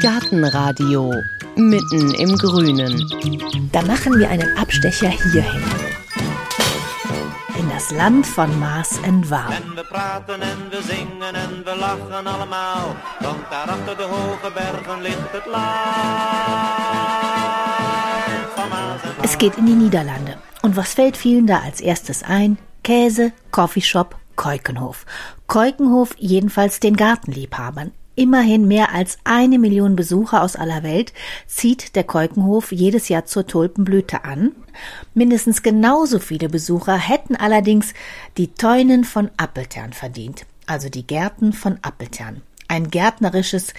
Gartenradio mitten im Grünen. Da machen wir einen Abstecher hierhin. In das Land von Mars en Waal. En we praten en we zingen en we lachen allemaal. Want daar achter de hoge bergen ligt het land van Maas en Waal. Es geht in die Niederlande. Und was fällt vielen da als erstes ein? Käse, Coffeeshop, Keukenhof. Keukenhof jedenfalls den Gartenliebhabern. Immerhin mehr als eine Million Besucher aus aller Welt zieht der Keukenhof jedes Jahr zur Tulpenblüte an. Mindestens genauso viele Besucher hätten allerdings die Teunen von Appeltern verdient, also die Gärten von Appeltern. Ein gärtnerisches,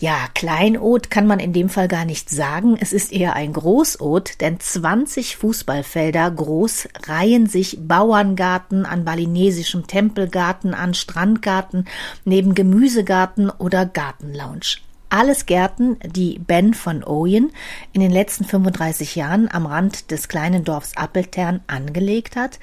ja, Kleinod kann man in dem Fall gar nicht sagen. Es ist eher ein Großod, denn 20 Fußballfelder groß reihen sich Bauerngarten an balinesischem Tempelgarten an Strandgarten neben Gemüsegarten oder Gartenlounge. Alles Gärten, die Ben von Oyen in den letzten 35 Jahren am Rand des kleinen Dorfs Appeltern angelegt hat.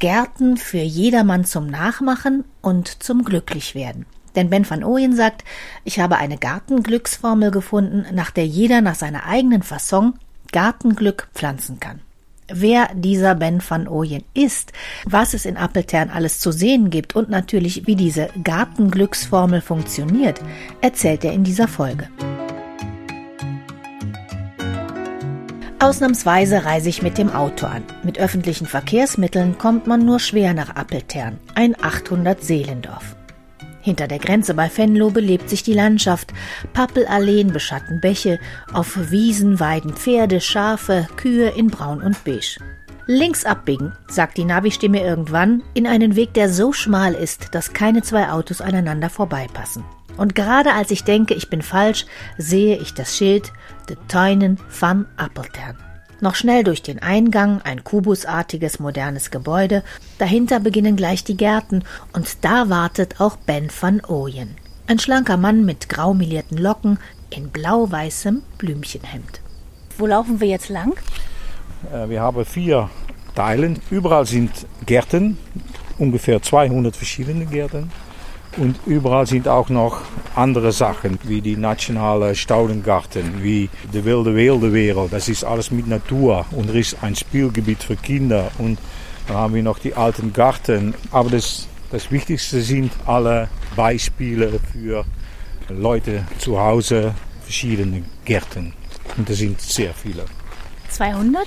Gärten für jedermann zum Nachmachen und zum Glücklichwerden. Denn Ben van Ooyen sagt, ich habe eine Gartenglücksformel gefunden, nach der jeder nach seiner eigenen Fasson Gartenglück pflanzen kann. Wer dieser Ben van Ooyen ist, was es in Appeltern alles zu sehen gibt und natürlich wie diese Gartenglücksformel funktioniert, erzählt er in dieser Folge. Ausnahmsweise reise ich mit dem Auto an. Mit öffentlichen Verkehrsmitteln kommt man nur schwer nach Appeltern, ein 800 Seelendorf. Hinter der Grenze bei Venlo belebt sich die Landschaft. Pappelalleen beschatten Bäche, auf Wiesen weiden Pferde, Schafe, Kühe in Braun und Beige. Links abbiegen, sagt die Navi-Stimme irgendwann, in einen Weg, der so schmal ist, dass keine zwei Autos aneinander vorbeipassen. Und gerade als ich denke, ich bin falsch, sehe ich das Schild De Tuinen van Appeltern. Noch schnell durch den Eingang, ein kubusartiges modernes Gebäude, dahinter beginnen gleich die Gärten, und da wartet auch Ben van Ooyen. Ein schlanker Mann mit grau melierten Locken in blau-weißem Blümchenhemd. Wo laufen wir jetzt lang? Äh, Wir haben vier Teilen. Überall sind Gärten, ungefähr 200 verschiedene Gärten. Und überall sind auch noch andere Sachen, wie die nationale Staudengarten, wie die wilde Wilde Das ist alles mit Natur und er ist ein Spielgebiet für Kinder. Und dann haben wir noch die alten Garten. Aber das, das Wichtigste sind alle Beispiele für Leute zu Hause, verschiedene Gärten. Und das sind sehr viele. 200?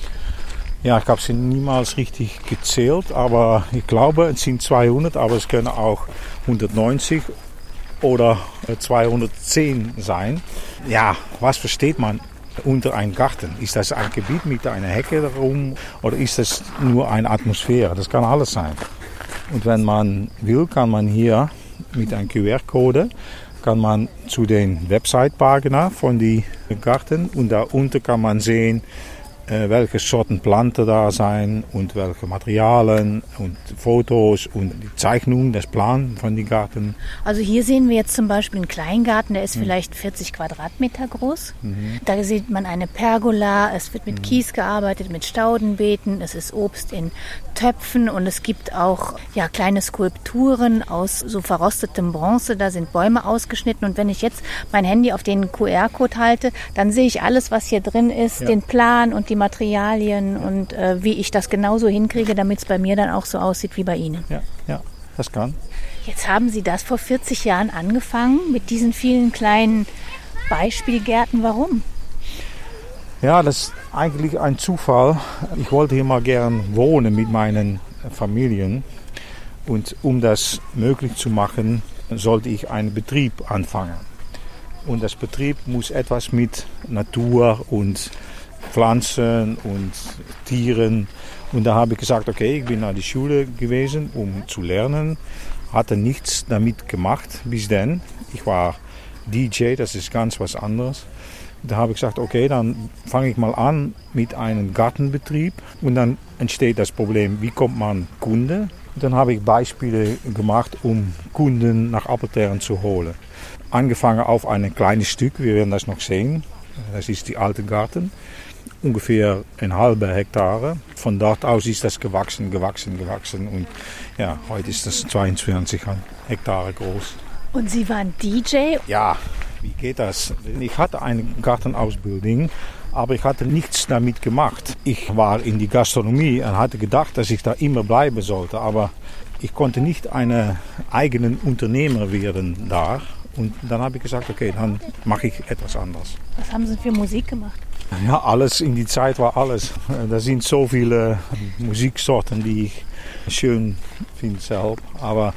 Ja, ich habe sie niemals richtig gezählt, aber ich glaube, es sind 200, aber es können auch 190 oder 210 sein. Ja, was versteht man unter einem Garten? Ist das ein Gebiet mit einer Hecke darum oder ist das nur eine Atmosphäre? Das kann alles sein. Und wenn man will, kann man hier mit einem QR-Code kann man zu den Website-Pagina von die Garten und da unten kann man sehen, welche Sorten Planten da sein und welche Materialien und Fotos und die Zeichnung, das Plan von den Garten. Also hier sehen wir jetzt zum Beispiel einen Kleingarten, der ist vielleicht 40 Quadratmeter groß. Da sieht man eine Pergola, es wird mit Kies gearbeitet, mit Staudenbeeten, es ist Obst in Töpfen und es gibt auch ja, kleine Skulpturen aus so verrostetem Bronze, da sind Bäume ausgeschnitten und wenn ich jetzt mein Handy auf den QR-Code halte, dann sehe ich alles, was hier drin ist, Ja. den Plan und die Materialien und äh, wie ich das genauso hinkriege, damit es bei mir dann auch so aussieht wie bei Ihnen. Ja, ja, das kann. Jetzt haben Sie das vor 40 Jahren angefangen mit diesen vielen kleinen Beispielgärten. Warum? Ja, das ist eigentlich ein Zufall. Ich wollte hier mal gern wohnen mit meinen Familien. Und um das möglich zu machen, sollte ich einen Betrieb anfangen. Und das Betrieb muss etwas mit Natur und Pflanzen und Tieren. Und da habe ich gesagt, okay, ich bin nach die Schule gewesen, um zu lernen. Hatte nichts damit gemacht bis dann. Ich war DJ, das ist ganz was anderes. Da habe ich gesagt, okay, dann fange ich mal an mit einem Gartenbetrieb und dann entsteht das Problem, wie kommt man Kunde? Und dann habe ich Beispiele gemacht, um Kunden nach Appeltern zu holen. Angefangen auf ein kleines Stück, wir werden das noch sehen. Das ist die alte Garten, ungefähr ein halber Hektare. Von dort aus ist das gewachsen, gewachsen, gewachsen und ja, heute ist das 22 Hektare groß. Und Sie waren DJ? Ja, wie geht das? Ich hatte eine Gartenausbildung, aber ich hatte nichts damit gemacht. Ich war in die Gastronomie und hatte gedacht, dass ich da immer bleiben sollte, aber ich konnte nicht eine eigenen Unternehmer werden da. Und dann habe ich gesagt, okay, dann mache ich etwas anderes. Was haben Sie für Musik gemacht? Ja, alles in die Zeit war alles. Da sind so viele Musiksorten, die ich schön finde selbst. Aber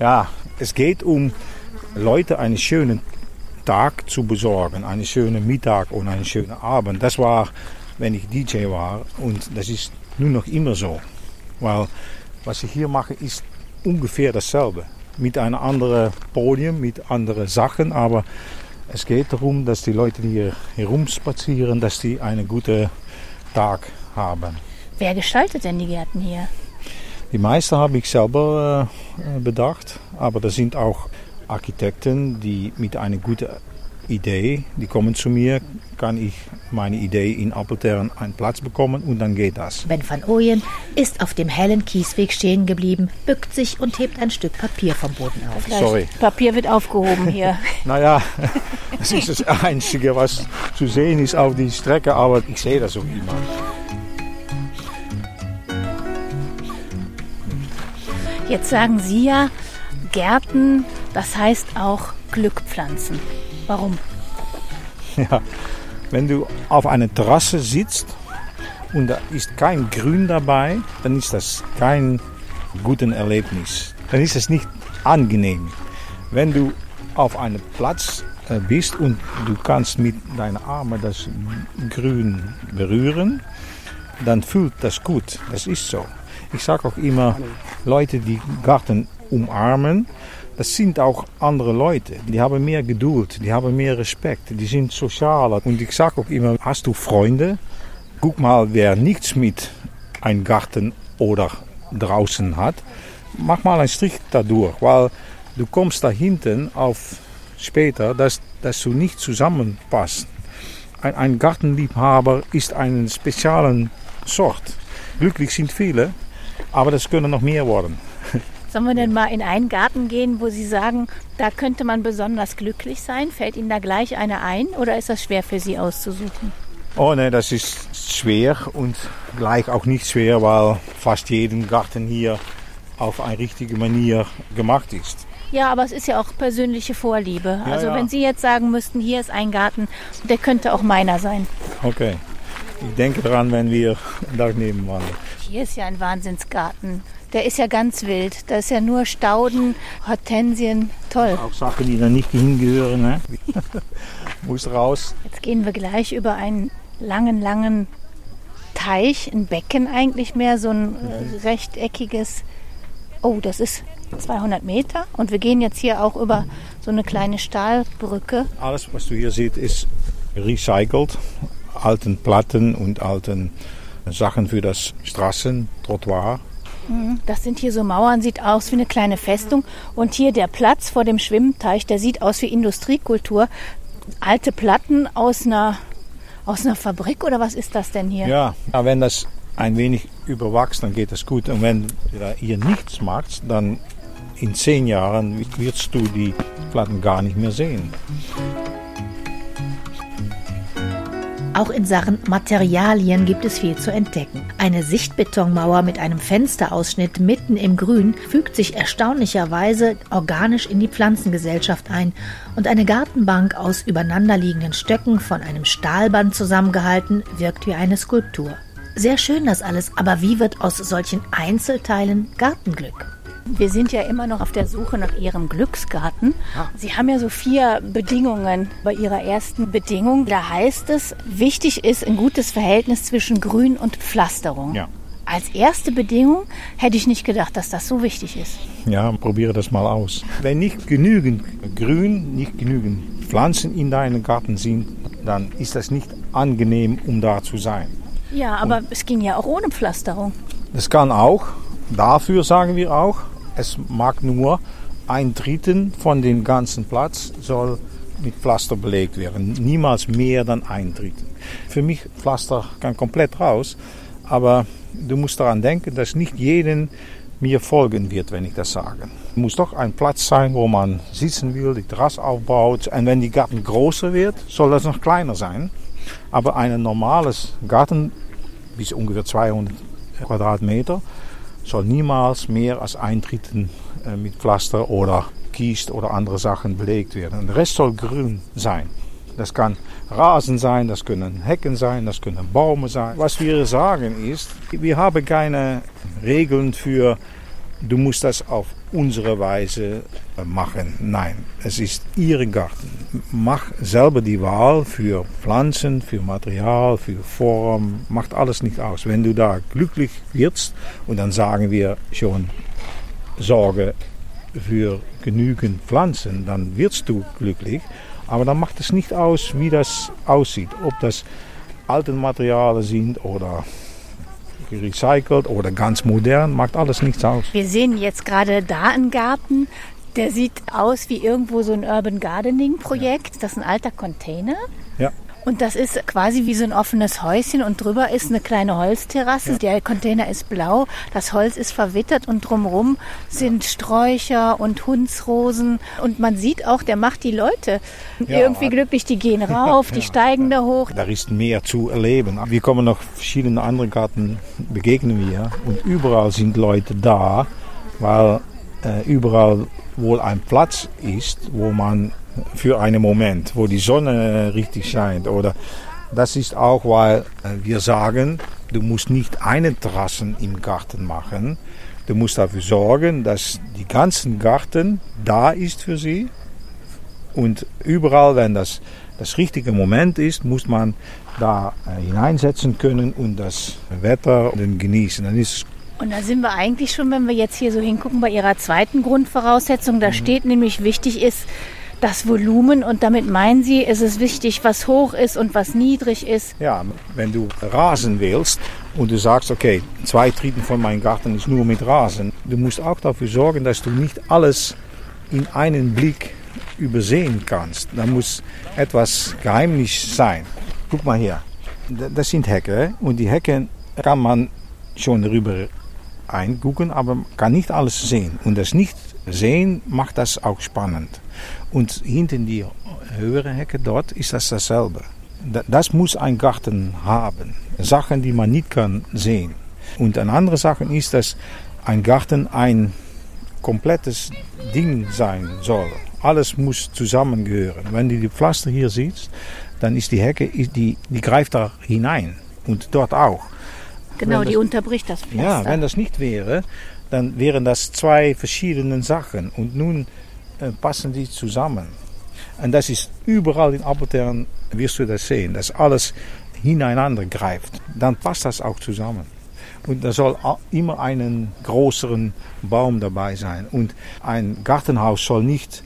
ja, es geht um Leute einen schönen Tag zu besorgen, einen schönen Mittag und einen schönen Abend. Das war, wenn ich DJ war und das ist nur noch immer so. Weil was ich hier mache, ist ungefähr dasselbe. Mit einem anderen Podium, mit anderen Sachen, aber es geht darum, dass die Leute, die hier herumspazieren, dass die einen guten Tag haben. Wer gestaltet denn die Gärten hier? Die meisten habe ich selber äh, bedacht, aber da sind auch Architekten, die mit einer guten Idee, die kommen zu mir, kann ich meine Idee in Appeltern einen Platz bekommen und dann geht das. Ben van Ooyen ist auf dem hellen Kiesweg stehen geblieben, bückt sich und hebt ein Stück Papier vom Boden auf. Sorry. Papier wird aufgehoben hier. Naja, das ist das Einzige, was zu sehen ist auf die Strecke, aber ich sehe das auch immer. Jetzt sagen Sie ja, Gärten, das heißt auch Glückpflanzen. Warum? Ja, wenn du auf einer Terrasse sitzt und da ist kein Grün dabei, dann ist das kein gutes Erlebnis. Dann ist es nicht angenehm. Wenn du auf einem Platz äh, bist und du kannst mit deinen Armen das Grün berühren, dann fühlt das gut. Das ist so. Ich sage auch immer, Leute, die Garten umarmen, das sind auch andere Leute. Die haben mehr Geduld, die haben mehr Respekt, die sind sozialer. Und ich sage auch immer, hast du Freunde? Guck mal, wer nichts mit einem Garten oder draußen hat, mach mal einen Strich dadurch, weil du kommst da hinten auf später, dass, dass du nicht zusammenpasst. Ein, ein Gartenliebhaber ist eine spezielle Sort. Glücklich sind viele, aber das können noch mehr worden. Sollen wir denn mal in einen Garten gehen, wo Sie sagen, da könnte man besonders glücklich sein? Fällt Ihnen da gleich eine ein oder ist das schwer für Sie auszusuchen? Oh ne, das ist schwer und gleich auch nicht schwer, weil fast jeden Garten hier auf eine richtige Manier gemacht ist. Ja, aber es ist ja auch persönliche Vorliebe. Ja, also ja. wenn Sie jetzt sagen müssten, hier ist ein Garten, der könnte auch meiner sein. Okay. Ich denke daran, wenn wir da wandern. Hier ist ja ein Wahnsinnsgarten. Der ist ja ganz wild. Da ist ja nur Stauden, Hortensien. Toll. Auch Sachen, die da nicht hingehören. Ne? Muss raus. Jetzt gehen wir gleich über einen langen, langen Teich, ein Becken eigentlich mehr, so ein äh, rechteckiges. Oh, das ist 200 Meter. Und wir gehen jetzt hier auch über so eine kleine Stahlbrücke. Alles, was du hier siehst, ist recycelt. Alten Platten und alten Sachen für das Straßen, Trottoir. Das sind hier so Mauern, sieht aus wie eine kleine Festung. Und hier der Platz vor dem Schwimmteich, der sieht aus wie Industriekultur. Alte Platten aus einer, aus einer Fabrik oder was ist das denn hier? Ja, wenn das ein wenig überwachst, dann geht das gut. Und wenn du hier nichts machst, dann in zehn Jahren wirst du die Platten gar nicht mehr sehen. Auch in Sachen Materialien gibt es viel zu entdecken. Eine Sichtbetonmauer mit einem Fensterausschnitt mitten im Grün fügt sich erstaunlicherweise organisch in die Pflanzengesellschaft ein und eine Gartenbank aus übereinanderliegenden Stöcken von einem Stahlband zusammengehalten wirkt wie eine Skulptur. Sehr schön das alles, aber wie wird aus solchen Einzelteilen Gartenglück? Wir sind ja immer noch auf der Suche nach Ihrem Glücksgarten. Sie haben ja so vier Bedingungen bei Ihrer ersten Bedingung. Da heißt es, wichtig ist ein gutes Verhältnis zwischen Grün und Pflasterung. Ja. Als erste Bedingung hätte ich nicht gedacht, dass das so wichtig ist. Ja, probiere das mal aus. Wenn nicht genügend Grün, nicht genügend Pflanzen in deinem Garten sind, dann ist das nicht angenehm, um da zu sein. Ja, aber es ging ja auch ohne Pflasterung. Das kann auch. Dafür sagen wir auch, es mag nur ein Drittel von dem ganzen Platz soll mit Pflaster belegt werden. Niemals mehr dann ein Drittel. Für mich Pflaster kann komplett raus, aber du musst daran denken, dass nicht jeden mir folgen wird, wenn ich das sage. Es muss doch ein Platz sein, wo man sitzen will, die Terrasse aufbaut. Und wenn die Garten größer wird, soll das noch kleiner sein. Aber ein normales Garten, bis ungefähr 200 Quadratmeter, soll niemals mehr als ein Drittel äh, mit Pflaster oder Kies oder andere Sachen belegt werden. Der Rest soll grün sein. Das kann Rasen sein, das können Hecken sein, das können Bäume sein. Was wir sagen ist, wir haben keine Regeln für, du musst das auf unsere Weise machen. Nein, es ist Ihr Garten. Mach selber die Wahl für Pflanzen, für Material, für Form. Macht alles nicht aus. Wenn du da glücklich wirst, und dann sagen wir schon, sorge für genügend Pflanzen, dann wirst du glücklich. Aber dann macht es nicht aus, wie das aussieht. Ob das alte Materialien sind oder gerecycelt oder ganz modern, macht alles nichts aus. Wir sehen jetzt gerade da einen Garten, der sieht aus wie irgendwo so ein Urban Gardening Projekt. Das ist ein alter Container. Und das ist quasi wie so ein offenes Häuschen und drüber ist eine kleine Holzterrasse. Ja. Der Container ist blau, das Holz ist verwittert und drumherum sind Sträucher und Hundsrosen. Und man sieht auch, der macht die Leute ja. irgendwie glücklich. Die gehen rauf, die steigen da hoch. Da ist mehr zu erleben. Wir kommen noch verschiedene andere Garten, begegnen wir. Und überall sind Leute da, weil äh, überall wohl ein Platz ist, wo man für einen Moment, wo die Sonne richtig scheint. Oder das ist auch, weil äh, wir sagen, du musst nicht eine Terrassen im Garten machen. Du musst dafür sorgen, dass die ganzen Garten da ist für sie. Und überall, wenn das das richtige Moment ist, muss man da äh, hineinsetzen können und das Wetter genießen. Dann ist und da sind wir eigentlich schon, wenn wir jetzt hier so hingucken, bei Ihrer zweiten Grundvoraussetzung. Da mhm. steht nämlich, wichtig ist, das Volumen und damit meinen Sie, ist es wichtig, was hoch ist und was niedrig ist? Ja, wenn du Rasen willst und du sagst, okay, zwei Drittel von meinem Garten ist nur mit Rasen, du musst auch dafür sorgen, dass du nicht alles in einen Blick übersehen kannst. Da muss etwas geheimnis sein. Guck mal hier, das sind Hecken und die Hecken kann man schon darüber eingucken, aber man kann nicht alles sehen. Und das Nicht-Sehen macht das auch spannend. Und hinter die höhere Hecke dort ist das dasselbe. Das muss ein Garten haben. Sachen, die man nicht kann sehen. Und eine andere Sache ist, dass ein Garten ein komplettes Ding sein soll. Alles muss zusammengehören. Wenn du die Pflaster hier siehst, dann ist die Hecke, die, die greift da hinein. Und dort auch. Genau, das, die unterbricht das Pflaster. Ja, wenn das nicht wäre, dann wären das zwei verschiedene Sachen. Und nun passen die zusammen. Und das ist überall in Appeltern, wirst du das sehen, dass alles hineinander greift. Dann passt das auch zusammen. Und da soll immer einen größeren Baum dabei sein. Und ein Gartenhaus soll nicht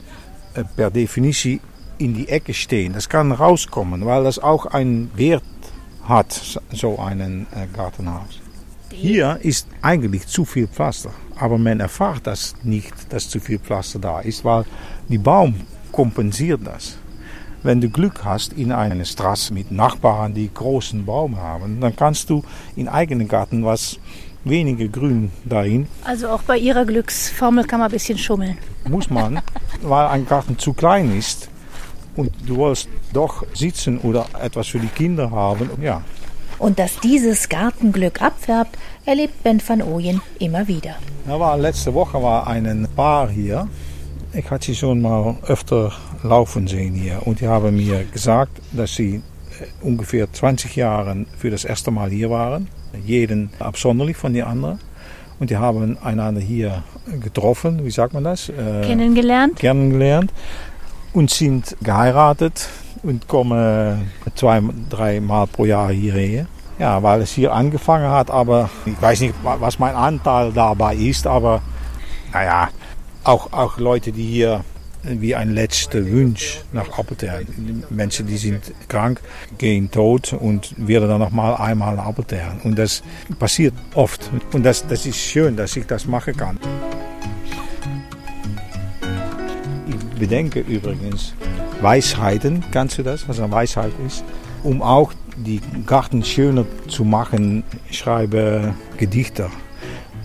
äh, per Definition in die Ecke stehen. Das kann rauskommen, weil das auch einen Wert hat, so ein äh, Gartenhaus. Hier ist eigentlich zu viel Pflaster. Aber man erfahrt das nicht, dass zu viel Pflaster da ist, weil die Baum kompensiert das. Wenn du Glück hast in einer Straße mit Nachbarn, die großen Baum haben, dann kannst du in eigenen Garten was weniger Grün dahin. Also auch bei Ihrer Glücksformel kann man ein bisschen schummeln. Muss man, weil ein Garten zu klein ist und du willst doch sitzen oder etwas für die Kinder haben. Ja, und dass dieses Gartenglück abfärbt, erlebt Ben van Ooyen immer wieder. Ja, war, letzte Woche war ein Paar hier. Ich hatte sie schon mal öfter laufen sehen hier. Und die haben mir gesagt, dass sie äh, ungefähr 20 Jahre für das erste Mal hier waren. Jeden absonderlich von den anderen. Und die haben einander hier getroffen, wie sagt man das? Äh, kennengelernt. Kennengelernt. Und sind geheiratet und komme zwei, dreimal pro Jahr hierher. Ja, weil es hier angefangen hat, aber ich weiß nicht, was mein Anteil dabei ist, aber naja, auch, auch Leute, die hier wie ein letzter Wunsch nach Appeltern. Menschen, die sind krank, gehen tot und werden dann noch mal einmal Appeltern. Und das passiert oft. Und das, das ist schön, dass ich das machen kann. Ich bedenke übrigens, Weisheiten. Kannst du das, was eine Weisheit ist? Um auch die Garten schöner zu machen, ich schreibe Gedichte.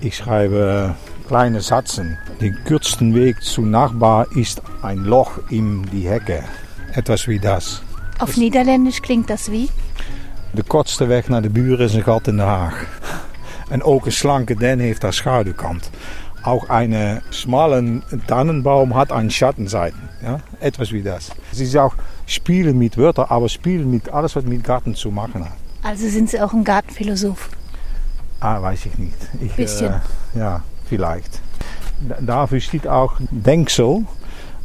Ich schreibe kleine Satzen. Der kürzeste Weg zu Nachbar ist ein Loch in die Hecke. Etwas wie das. Auf Niederländisch klingt das wie? De kortste weg naar de buren is een gat in de Haag. En ook een slanke den heeft haar schaduwkant. Auch eine schmalen Tannenbaum hat einen Schattenseiten. Ja? Etwas wie das. Es ist auch Spielen mit Wörtern, aber Spielen mit alles, was mit Garten zu machen hat. Also sind Sie auch ein Gartenphilosoph? Ah, weiß ich nicht. Ich, Bisschen. Äh, ja, vielleicht. Da- Dafür steht auch Denksel.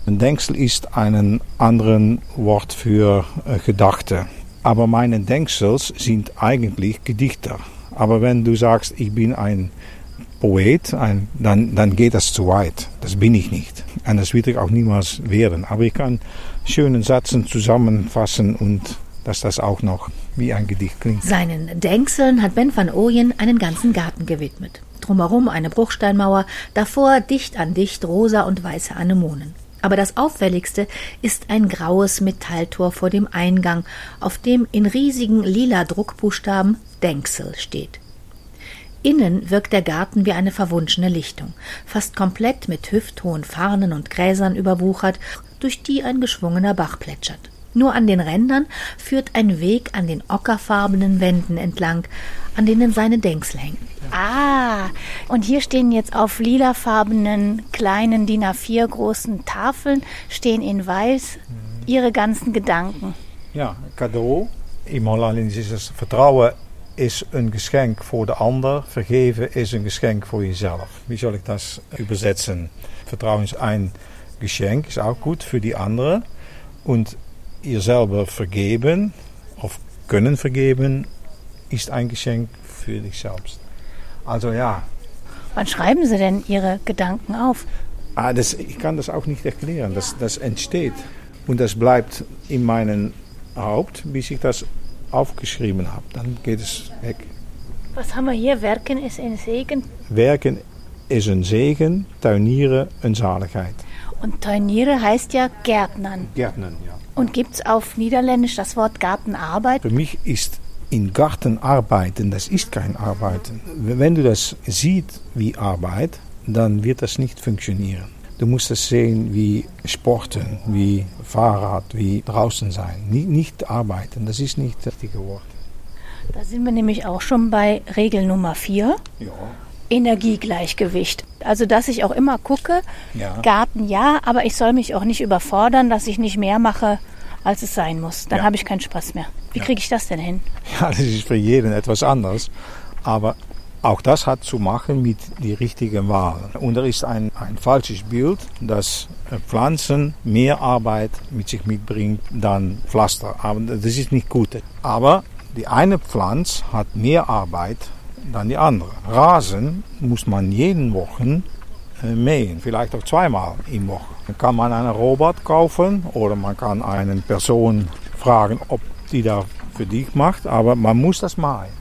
Ein Denksel ist ein anderes Wort für äh, Gedachte. Aber meine Denksels sind eigentlich Gedichte. Aber wenn du sagst, ich bin ein Poet, ein, dann, dann geht das zu weit. Das bin ich nicht. Und das wird ich auch niemals werden. Aber ich kann schöne Sätze zusammenfassen und dass das auch noch wie ein Gedicht klingt. Seinen Denkseln hat Ben van Ooyen einen ganzen Garten gewidmet. Drumherum eine Bruchsteinmauer, davor dicht an dicht rosa und weiße Anemonen. Aber das auffälligste ist ein graues Metalltor vor dem Eingang, auf dem in riesigen lila Druckbuchstaben Denksel steht. Innen wirkt der Garten wie eine verwunschene Lichtung, fast komplett mit hüfthohen Farnen und Gräsern überwuchert, durch die ein geschwungener Bach plätschert. Nur an den Rändern führt ein Weg an den ockerfarbenen Wänden entlang, an denen seine Denksel hängen. Ah, und hier stehen jetzt auf lilafarbenen kleinen DIN A4 großen Tafeln, stehen in weiß ihre ganzen Gedanken. Ja, cadeau. Im Hollandisch is het vertrouwen is een geschenk voor de ander. Vergeven is een geschenk voor jezelf. Wie soll ich das übersetzen? Vertrauen ist ein Geschenk, ist auch gut für die andere. Und ihr selber vergeben, of können vergeben, ist ein Geschenk für dich selbst. Also ja, Wann schreiben Sie denn Ihre Gedanken auf? Ah, das, ich kann das auch nicht erklären. Das, das entsteht. Und das bleibt in meinem Haupt, bis ich das aufgeschrieben habe. Dann geht es weg. Was haben wir hier? Werken ist ein Segen. Werken is een zegen, tuinieren een zaligheid. Und Teuniere heißt ja Gärtnern. Gärtnern, ja. Und gibt's auf Niederländisch das Wort Gartenarbeit? Für mich ist in Garten arbeiten, das ist kein Arbeiten. Wenn du das siehst wie Arbeit, dann wird das nicht funktionieren. Du musst es sehen wie Sporten, wie Fahrrad, wie draußen sein. Nicht, nicht arbeiten, das ist nicht das richtige Wort. Da sind wir nämlich auch schon bei Regel Nummer 4. Ja. Energiegleichgewicht. Also, dass ich auch immer gucke, Ja. Garten ja, aber ich soll mich auch nicht überfordern, dass ich nicht mehr mache, als es sein muss. Dann Ja. habe ich keinen Spaß mehr. Wie kriege ich das denn hin? Ja, das ist für jeden etwas anders. Aber auch das hat zu machen mit der richtigen Wahl. Und da ist ein, ein falsches Bild, dass äh, Pflanzen mehr Arbeit mit sich mitbringt dann Pflaster. Aber das ist nicht gut. Aber die eine Pflanze hat mehr Arbeit dann die andere. Rasen muss man jeden Wochen äh, mähen, vielleicht auch zweimal im Woche. Dann kann man einen Robot kaufen oder man kann eine Person fragen, ob die da für dich macht, aber man muss das mähen.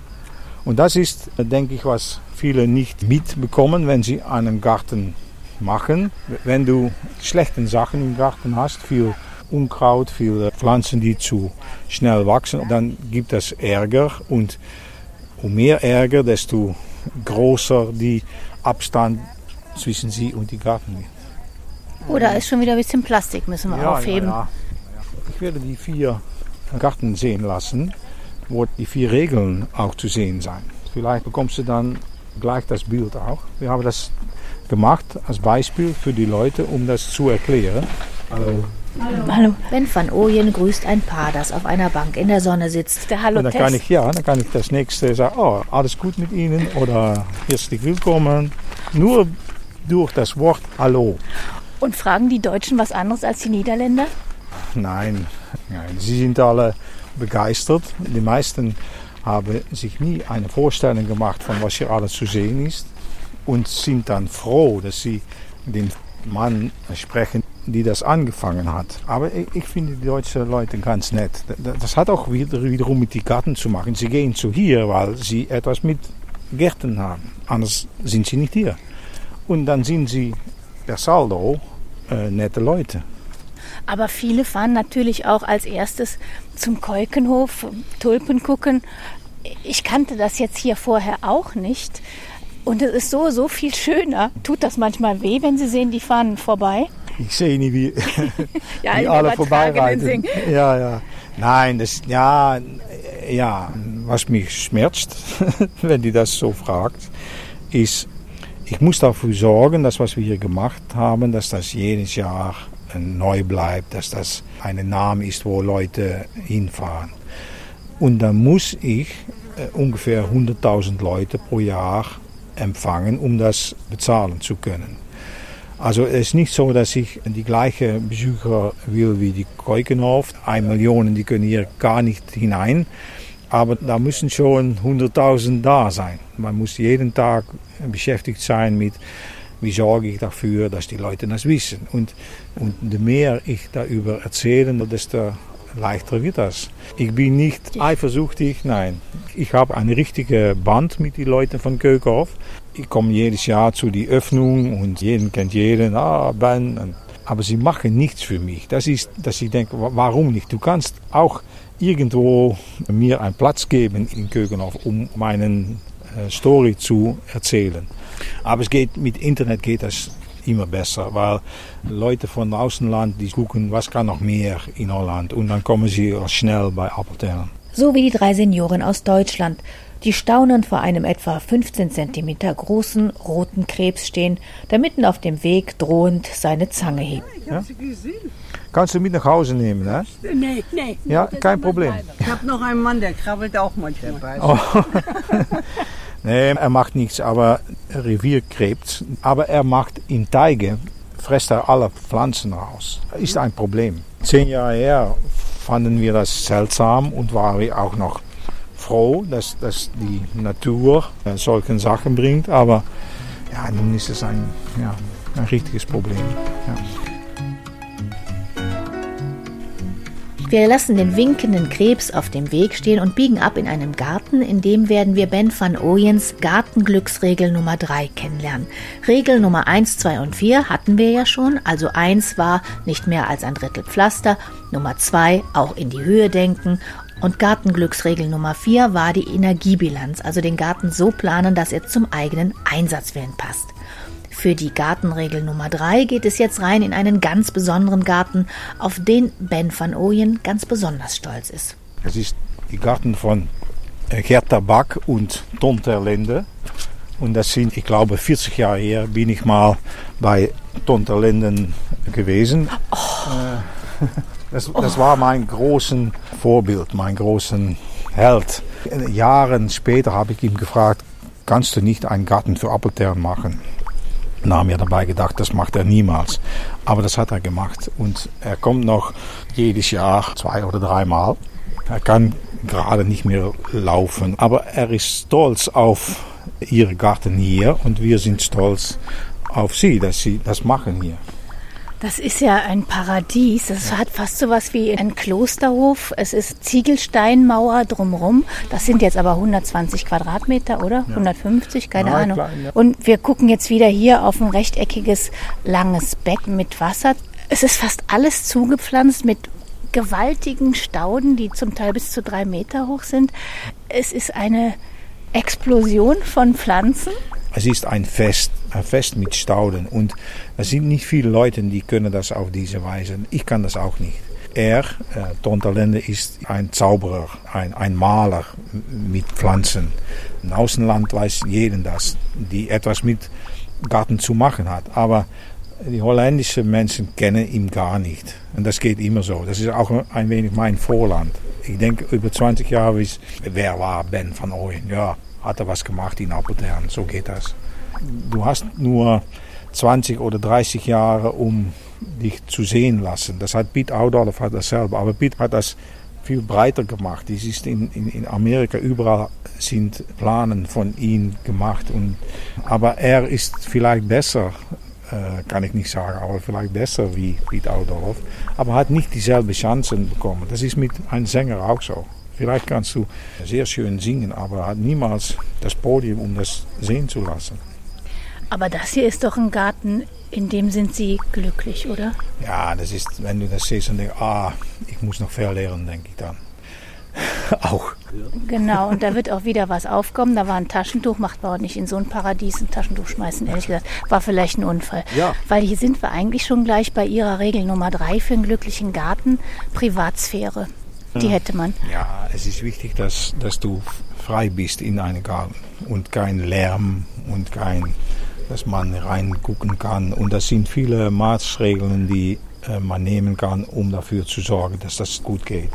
Und das ist, denke ich, was viele nicht mitbekommen, wenn sie einen Garten machen. Wenn du schlechte Sachen im Garten hast, viel Unkraut, viele Pflanzen, die zu schnell wachsen, dann gibt es Ärger und um mehr Ärger, desto größer die Abstand zwischen sie und die Garten wird. Oder ist schon wieder ein bisschen Plastik, müssen wir aufheben. Ja, ja. Ich werde die vier Garten sehen lassen, wo die vier Regeln auch zu sehen sein. Vielleicht bekommst du dann gleich das Bild auch. Wir haben das gemacht als Beispiel für die Leute, um das zu erklären. Hallo. Hallo. Ben van Ooyen grüßt ein Paar, das auf einer Bank in der Sonne sitzt. Der Hallo Und dann kann ich, ja, dann kann ich das nächste sagen, oh, alles gut mit Ihnen oder herzlich willkommen. Nur durch das Wort Hallo. Und fragen die Deutschen was anderes als die Niederländer? Nein, nein, sie sind alle begeistert. Die meisten haben sich nie eine Vorstellung gemacht von was hier alles zu sehen ist und sind dann froh, dass sie den Mann sprechen, die das angefangen hat. Aber ich, finde die deutschen Leute ganz nett. Das hat auch wieder, wiederum mit den Garten zu machen. Sie gehen zu hier, weil sie etwas mit Gärten haben. Anders sind sie nicht hier. Und dann sind sie per saldo äh, nette Leute. Aber viele fahren natürlich auch als erstes zum Keukenhof, Tulpen gucken. Ich kannte das jetzt hier vorher auch nicht. Und es ist so, so viel schöner. Tut das manchmal weh, wenn Sie sehen, die fahren vorbei? Ich sehe nie, wie, Ja, wie alle vorbeireiten. Ja, ja. Nein, das, ja, ja, was mich schmerzt, wenn die das so fragt, ist, ich muss dafür sorgen, dass was wir hier gemacht haben, dass das jedes Jahr neu bleibt, dass das ein Name ist, wo Leute hinfahren. Und dann muss ich äh, ungefähr 100.000 Leute pro Jahr empfangen, um das bezahlen zu können. Also es ist nicht so, dass ich die gleiche Besucher will wie die Keukenhof. Ein Million, die können hier gar nicht hinein. Aber da müssen schon 100.000 da sein. Man muss jeden Tag beschäftigt sein mit, wie sorge ich dafür, dass die Leute das wissen. Und, und je mehr ich darüber erzähle, desto leichter wird das. Ich bin nicht eifersüchtig, nein. Ich habe eine richtige Band mit den Leuten von Keukenhof. Ich komme jedes Jahr zu die Öffnung und jeden kennt jeden, ah, Ben. Aber sie machen nichts für mich. Das ist, dass ich denke, wa- warum nicht? Du kannst auch irgendwo mir einen Platz geben in Keukenhof, um meinen äh, Story zu erzählen. Aber es geht, mit Internet geht das immer besser, weil Leute von Außenland, die gucken, was kann noch mehr in Holland und dann kommen sie schnell bei Appeltern. So wie die drei Senioren aus Deutschland, die staunend vor einem etwa 15 Zentimeter großen roten Krebs stehen, der mitten auf dem Weg drohend seine Zange hebt. Kannst du mit nach Hause nehmen, ne? Nee, nee. Ja, kein Problem. Ich habe noch einen Mann, der krabbelt auch manchmal. Nee, er macht nichts, aber Revierkrebs. Aber er macht in Teige, frisst er alle Pflanzen raus. Ist ein Problem. Zehn Jahre her fanden wir das seltsam und waren auch noch froh, dass, dass die Natur äh, solche Sachen bringt. Aber ja, nun ist es ein, ja, ein richtiges Problem. Ja. Wir lassen den winkenden Krebs auf dem Weg stehen und biegen ab in einem Garten, in dem werden wir Ben van Ooyens Gartenglücksregel Nummer 3 kennenlernen. Regel Nummer 1, 2 und 4 hatten wir ja schon, also 1 war nicht mehr als ein Drittel Pflaster, Nummer 2 auch in die Höhe denken und Gartenglücksregel Nummer 4 war die Energiebilanz, also den Garten so planen, dass er zum eigenen Einsatzwillen passt. Für die Gartenregel Nummer 3 geht es jetzt rein in einen ganz besonderen Garten, auf den Ben van Ooyen ganz besonders stolz ist. Es ist die Garten von äh, Gerda Back und Ton Terlinde. Und das sind, ich glaube, 40 Jahre her bin ich mal bei Ton Terlinden gewesen. Äh, Das, das war mein großen Vorbild, mein großen Held. Jahre später habe ich ihm gefragt, kannst du nicht einen Garten für Appeltern machen? Und haben mir dabei gedacht, das macht er niemals. Aber das hat er gemacht. Und er kommt noch jedes Jahr zwei oder dreimal. Er kann gerade nicht mehr laufen. Aber er ist stolz auf ihre Garten hier. Und wir sind stolz auf sie, dass sie das machen hier. Das ist ja ein Paradies. Das hat fast so was wie ein Klosterhof. Es ist Ziegelsteinmauer drumherum. Das sind jetzt aber 120 Quadratmeter, oder? 150, keine Ja, Ahnung. klein, ja. Und wir gucken jetzt wieder hier auf ein rechteckiges, langes Becken mit Wasser. Es ist fast alles zugepflanzt mit gewaltigen Stauden, die zum Teil bis zu drei Meter hoch sind. Es ist eine Explosion von Pflanzen. Es ist ein Fest, Fest mit Stauden. Und es sind nicht viele Leute, die können das auf diese Weise. Ich kann das auch nicht. Er, äh, Ton Talende, ist ein Zauberer, ein, ein Maler mit Pflanzen. Im Außenland weiß jeden das, die etwas mit Garten zu machen hat. Aber die holländischen Menschen kennen ihn gar nicht. Und das geht immer so. Das ist auch ein wenig mein Vorland. Ich denke, über 20 Jahre ist, wer war Ben van Ooyen? Ja, hat er was gemacht in Appeltern. So geht das. Du hast nur 20 oder 30 Jahre, um dich zu sehen lassen. Das hat Piet Oudolf hat das selber. Aber Piet hat das viel breiter gemacht. Es ist in, in, in Amerika überall sind Planen von ihm gemacht. Und, aber er ist vielleicht besser, äh, kann ich nicht sagen, aber vielleicht besser wie Piet Oudolf. Aber hat nicht dieselbe Chancen bekommen. Das ist mit einem Sänger auch so. Vielleicht kannst du sehr schön singen, aber hat niemals das Podium, um das sehen zu lassen. Aber das hier ist doch ein Garten, in dem sind Sie glücklich, oder? Ja, das ist, wenn du das siehst und denkst, ah, ich muss noch viel lernen, denke ich dann. auch. Genau, und da wird auch wieder was aufkommen. Da war ein Taschentuch, macht man auch nicht in so ein Paradies ein Taschentuch schmeißen, ehrlich gesagt. War vielleicht ein Unfall. Ja. Weil hier sind wir eigentlich schon gleich bei Ihrer Regel Nummer drei für einen glücklichen Garten, Privatsphäre. Die hätte man. Ja, es ist wichtig, dass, dass du frei bist in einem Garten und kein Lärm und kein, dass man reingucken kann. Und das sind viele Maßregeln, die äh, man nehmen kann, um dafür zu sorgen, dass das gut geht.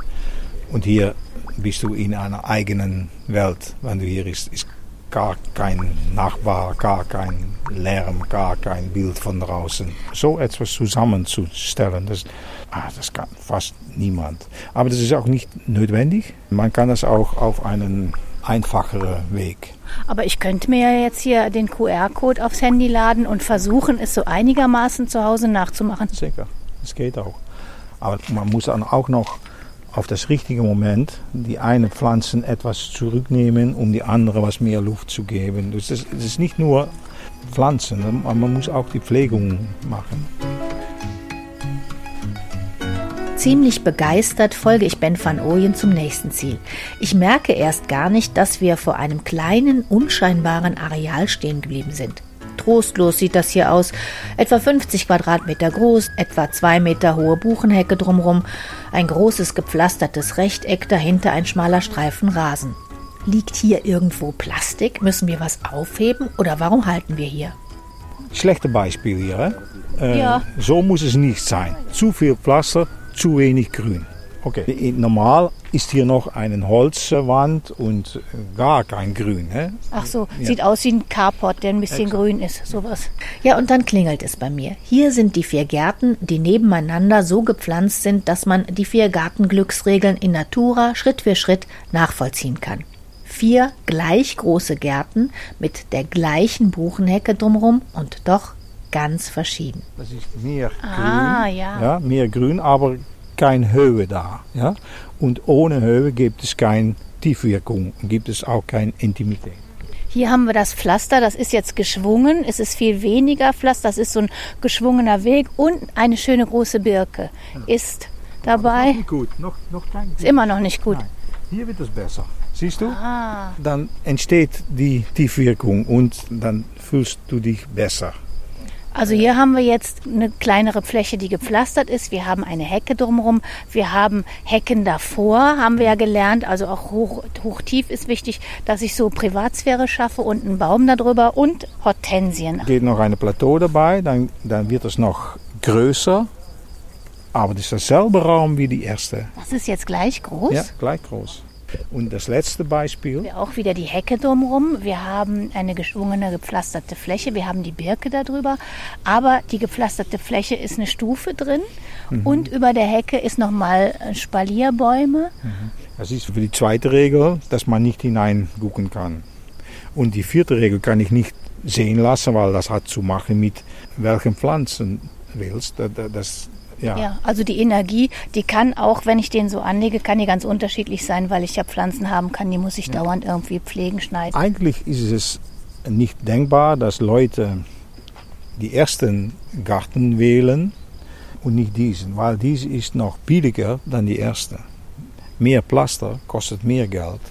Und hier bist du in einer eigenen Welt. Wenn du hier bist, ist gar kein Nachbar, gar kein Lärm, gar kein Bild von draußen. So etwas zusammenzustellen, das, ah, das kann fast niemand. Aber das ist auch nicht notwendig. Man kann das auch auf einen einfacheren Weg. Aber ich könnte mir ja jetzt hier den QR-Code aufs Handy laden und versuchen, es so einigermaßen zu Hause nachzumachen. Sicher, das geht auch. Aber man muss dann auch noch auf das richtige Moment die eine Pflanzen etwas zurücknehmen, um die andere was mehr Luft zu geben. Das, das ist nicht nur Pflanzen, man muss auch die Pflegung machen. Ziemlich begeistert folge ich Ben van Ooyen zum nächsten Ziel. Ich merke erst gar nicht, dass wir vor einem kleinen, unscheinbaren Areal stehen geblieben sind. Trostlos sieht das hier aus. Etwa 50 Quadratmeter groß, etwa zwei Meter hohe Buchenhecke drumrum, ein großes gepflastertes Rechteck, dahinter ein schmaler Streifen Rasen. Liegt hier irgendwo Plastik? Müssen wir was aufheben oder warum halten wir hier? Schlechte Beispiel hier. Äh, Ja. So muss es nicht sein. Zu viel Pflaster, zu wenig Grün. Okay. Normal ist hier noch eine Holzwand und gar kein Grün. Hè? Ach so, Ja. sieht aus wie ein Carport, der ein bisschen Exakt. grün ist, sowas. Ja, und dann klingelt es bei mir. Hier sind die vier Gärten, die nebeneinander so gepflanzt sind, dass man die vier Gartenglücksregeln in Natura Schritt für Schritt nachvollziehen kann. Vier gleich große Gärten mit der gleichen Buchenhecke drumherum und doch ganz verschieden. Das ist mehr Ah, Grün. ja. ja. Mehr Grün, aber keine Höhe da. Ja? Und ohne Höhe gibt es keine Tiefwirkung, gibt es auch keine Intimität. Hier haben wir das Pflaster, das ist jetzt geschwungen. Es ist viel weniger Pflaster, das ist so ein geschwungener Weg und eine schöne große Birke ist dabei. Nicht gut, noch, noch kein Ist immer noch nicht gut. Nein. Hier wird es besser. Siehst du? Ah, Dann entsteht die Tiefwirkung und dann fühlst du dich besser. Also hier haben wir jetzt eine kleinere Fläche, die gepflastert ist. Wir haben eine Hecke drumherum. Wir haben Hecken davor, haben wir ja gelernt. Also auch hoch, hochtief ist wichtig, dass ich so Privatsphäre schaffe und einen Baum darüber und Hortensien. geht noch ein Plateau dabei, dann, dann wird es noch größer. Aber das ist derselbe Raum wie die erste. Das ist jetzt gleich groß. Ja, gleich groß. Und das letzte Beispiel. Auch wieder die Hecke drumherum. Wir haben eine geschwungene, gepflasterte Fläche. Wir haben die Birke darüber. Aber die gepflasterte Fläche ist eine Stufe drin. Und über der Hecke ist nochmal Spalierbäume. Das ist für die zweite Regel, dass man nicht hineingucken kann. Und die vierte Regel kann ich nicht sehen lassen, weil das hat zu machen mit welchen Pflanzen willst. Da- da- Das, ja. Ja, also die Energie, die kann auch, wenn ich den so anlege, kann die ganz unterschiedlich sein, weil ich ja Pflanzen haben kann, die muss ich dauernd irgendwie pflegen, schneiden. Eigentlich ist es nicht denkbar, dass Leute die ersten Garten wählen und nicht diesen, weil diese ist noch billiger dan die erste. Mehr Plaster kostet mehr Geld,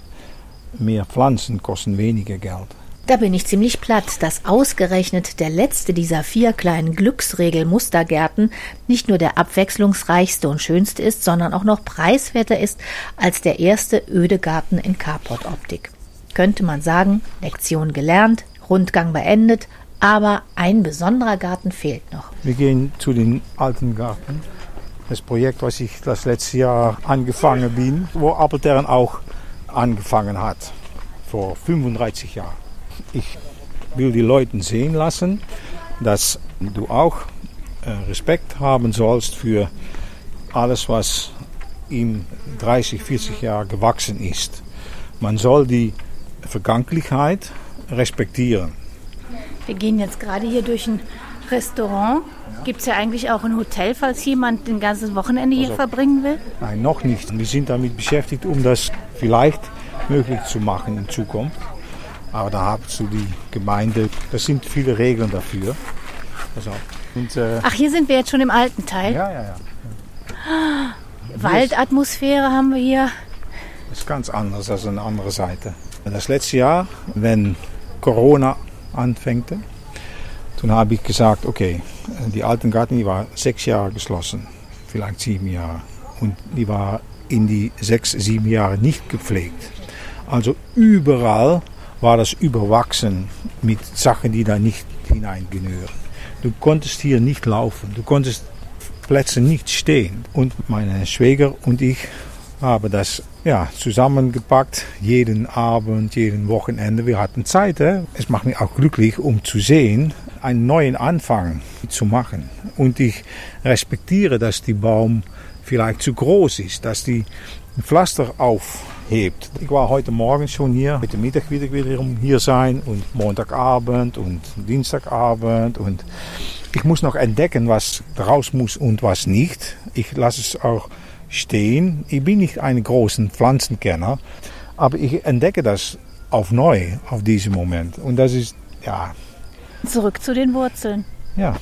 mehr Pflanzen kosten weniger Geld. Da bin ich ziemlich platt, dass ausgerechnet der letzte dieser vier kleinen Glücksregel-Mustergärten nicht nur der abwechslungsreichste und schönste ist, sondern auch noch preiswerter ist als der erste öde Garten in Carport-Optik. Könnte man sagen, Lektion gelernt, Rundgang beendet, aber ein besonderer Garten fehlt noch. Wir gehen zu den alten Garten. Das Projekt, was ich das letzte Jahr angefangen bin, wo Appeltern auch angefangen hat, vor 35 Jahren. Ich will die Leute sehen lassen, dass du auch äh, Respekt haben sollst für alles, was ihm 30, 40 Jahre gewachsen ist. Man soll die Vergangenheit respektieren. Wir gehen jetzt gerade hier durch ein Restaurant. Gibt es ja eigentlich auch ein Hotel, falls jemand ein ganzes Wochenende hier verbringen will? Nein, noch nicht. Wir sind damit beschäftigt, um das vielleicht möglich zu machen in Zukunft. Aber da hast du die Gemeinde, das sind viele Regeln dafür. Also, und, äh, Ach, hier sind wir jetzt schon im alten Teil. ja, ja, ja. Waldatmosphäre haben wir hier. Das ist ganz anders als eine andere Seite. Das letzte Jahr, wenn Corona anfängt, dann habe ich gesagt, okay, die alten Garten, die war sechs Jahre geschlossen, vielleicht sieben Jahre. Und die war in die sechs, sieben Jahre nicht gepflegt. Also überall war das überwachsen mit Sachen, die da nicht hineingehören. Du konntest hier nicht laufen, du konntest Plätze nicht stehen. Und meine Schwäger und ich haben das ja, zusammengepackt, jeden Abend, jeden Wochenende. Wir hatten Zeit. Hè? Es macht mich auch glücklich, um zu sehen, einen neuen Anfang zu machen. Und ich respektiere, dass die Baum vielleicht zu groß ist, dass die Pflaster aufhebt. Ich war heute Morgen schon hier, heute Mittag wieder, wieder hier sein und Montagabend und Dienstagabend und ich muss noch entdecken, was raus muss und was nicht. Ich lasse es auch stehen. Ich bin nicht ein großer Pflanzenkenner, aber ich entdecke das auf neu, auf diesem Moment. Und das ist, ja. Zurück zu den Wurzeln. Ja,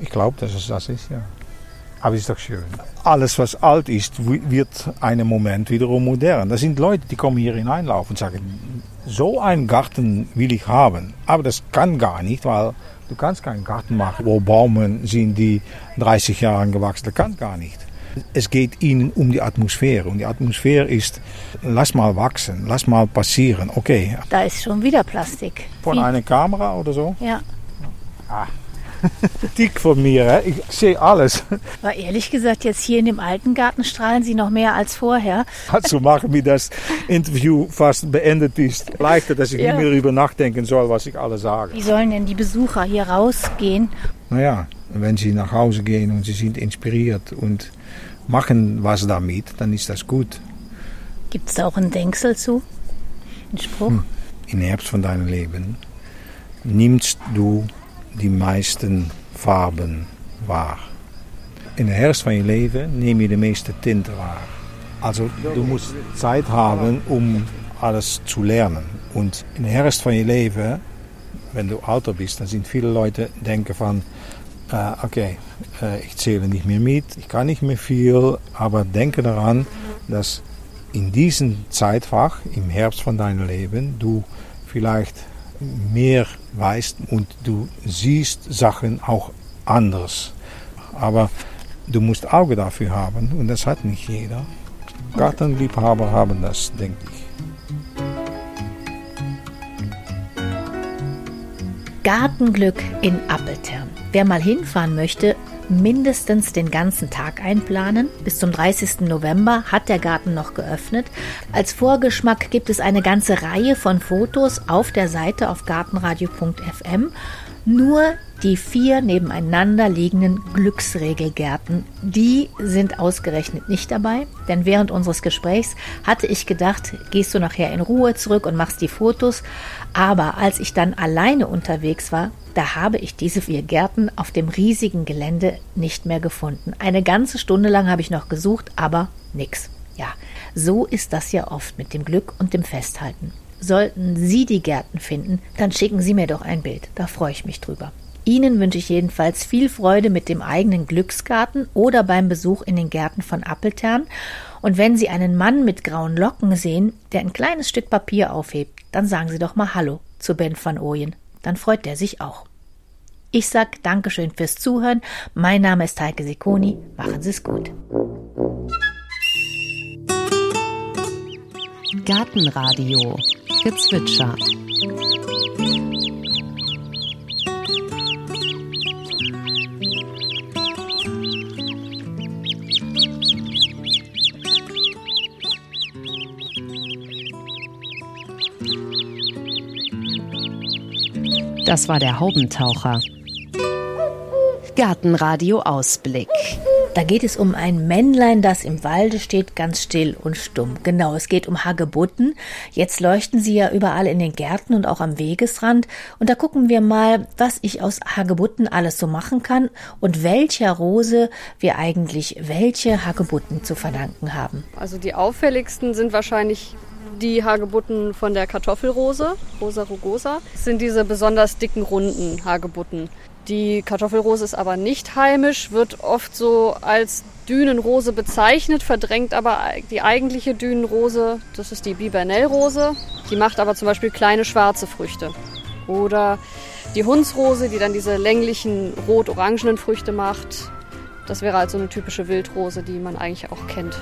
ich glaube, dass es das ist, ja. Aber es ist doch schön. Alles, was alt ist, wird einen Moment wiederum modern. Das sind Leute, die kommen hier hineinlaufen und sagen, so einen Garten will ich haben. Aber das kann gar nicht, weil du kannst keinen Garten machen, wo Bäume sind, die 30 Jahre gewachsen. Das kann gar nicht. Es geht ihnen um die Atmosphäre. Und die Atmosphäre ist, lass mal wachsen, lass mal passieren. Okay. Da ist schon wieder Plastik. Von Wie? einer Kamera oder so? Ja. Ah. Dick von mir, ich sehe alles. Aber ehrlich gesagt, jetzt hier in dem alten Garten strahlen Sie noch mehr als vorher. Also machen, wie das Interview fast beendet ist. Leichter, dass ich Ja. nicht mehr darüber nachdenken soll, was ich alles sage. Wie sollen denn die Besucher hier rausgehen? Naja, wenn sie nach Hause gehen und sie sind inspiriert und machen was damit, dann ist das gut. Gibt es da auch einen Denksel zu? Ein Spruch? Im Herbst von deinem Leben nimmst du die meisten Farben wahr. In de herfst van je leven neem je de meeste Tinten wahr. Also du musst Zeit haben, um alles zu lernen. Und in der Herfst von je leven, wenn du älter bist, dann sind viele Leute denken van, äh, okay, äh, ich zähle nicht mehr mit, ich kann nicht mehr viel, aber denke daran, dass in diesem Zeitfach, im Herbst von deinem Leben, du vielleicht mehr weißt und du siehst Sachen auch anders. Aber du musst Auge dafür haben und das hat nicht jeder. Gartenliebhaber haben das, denke ich. Gartenglück in Appeltern. Wer mal hinfahren möchte, mindestens den ganzen Tag einplanen. Bis zum 30. November hat der Garten noch geöffnet. Als Vorgeschmack gibt es eine ganze Reihe von Fotos auf der Seite auf gartenradio.fm. Nur die vier nebeneinander liegenden Glücksregelgärten, die sind ausgerechnet nicht dabei, denn während unseres Gesprächs hatte ich gedacht, gehst du nachher in Ruhe zurück und machst die Fotos, aber als ich dann alleine unterwegs war, da habe ich diese vier Gärten auf dem riesigen Gelände nicht mehr gefunden. Eine ganze Stunde lang habe ich noch gesucht, aber nix. Ja, so ist das ja oft mit dem Glück und dem Festhalten. Sollten Sie die Gärten finden, dann schicken Sie mir doch ein Bild. Da freue ich mich drüber. Ihnen wünsche ich jedenfalls viel Freude mit dem eigenen Glücksgarten oder beim Besuch in den Gärten von Appeltern. Und wenn Sie einen Mann mit grauen Locken sehen, der ein kleines Stück Papier aufhebt, dann sagen Sie doch mal Hallo zu Ben van Ooyen. Dann freut der sich auch. Ich sag Dankeschön fürs Zuhören. Mein Name ist Heike Sikoni. Machen Sie es gut. Gartenradio Gezwitscher. Das war der Haubentaucher. Gartenradio Ausblick. Da geht es um ein Männlein, das im Walde steht, ganz still und stumm. Genau, es geht um Hagebutten. Jetzt leuchten sie ja überall in den Gärten und auch am Wegesrand. Und da gucken wir mal, was ich aus Hagebutten alles so machen kann und welcher Rose wir eigentlich welche Hagebutten zu verdanken haben. Also die auffälligsten sind wahrscheinlich die Hagebutten von der Kartoffelrose, Rosa rugosa. Sind diese besonders dicken, runden Hagebutten. Die Kartoffelrose ist aber nicht heimisch, wird oft so als Dünenrose bezeichnet, verdrängt aber die eigentliche Dünenrose. Das ist die Bibernellrose. Die macht aber zum Beispiel kleine schwarze Früchte. Oder die Hundsrose, die dann diese länglichen rot-orangenen Früchte macht. Das wäre also eine typische Wildrose, die man eigentlich auch kennt.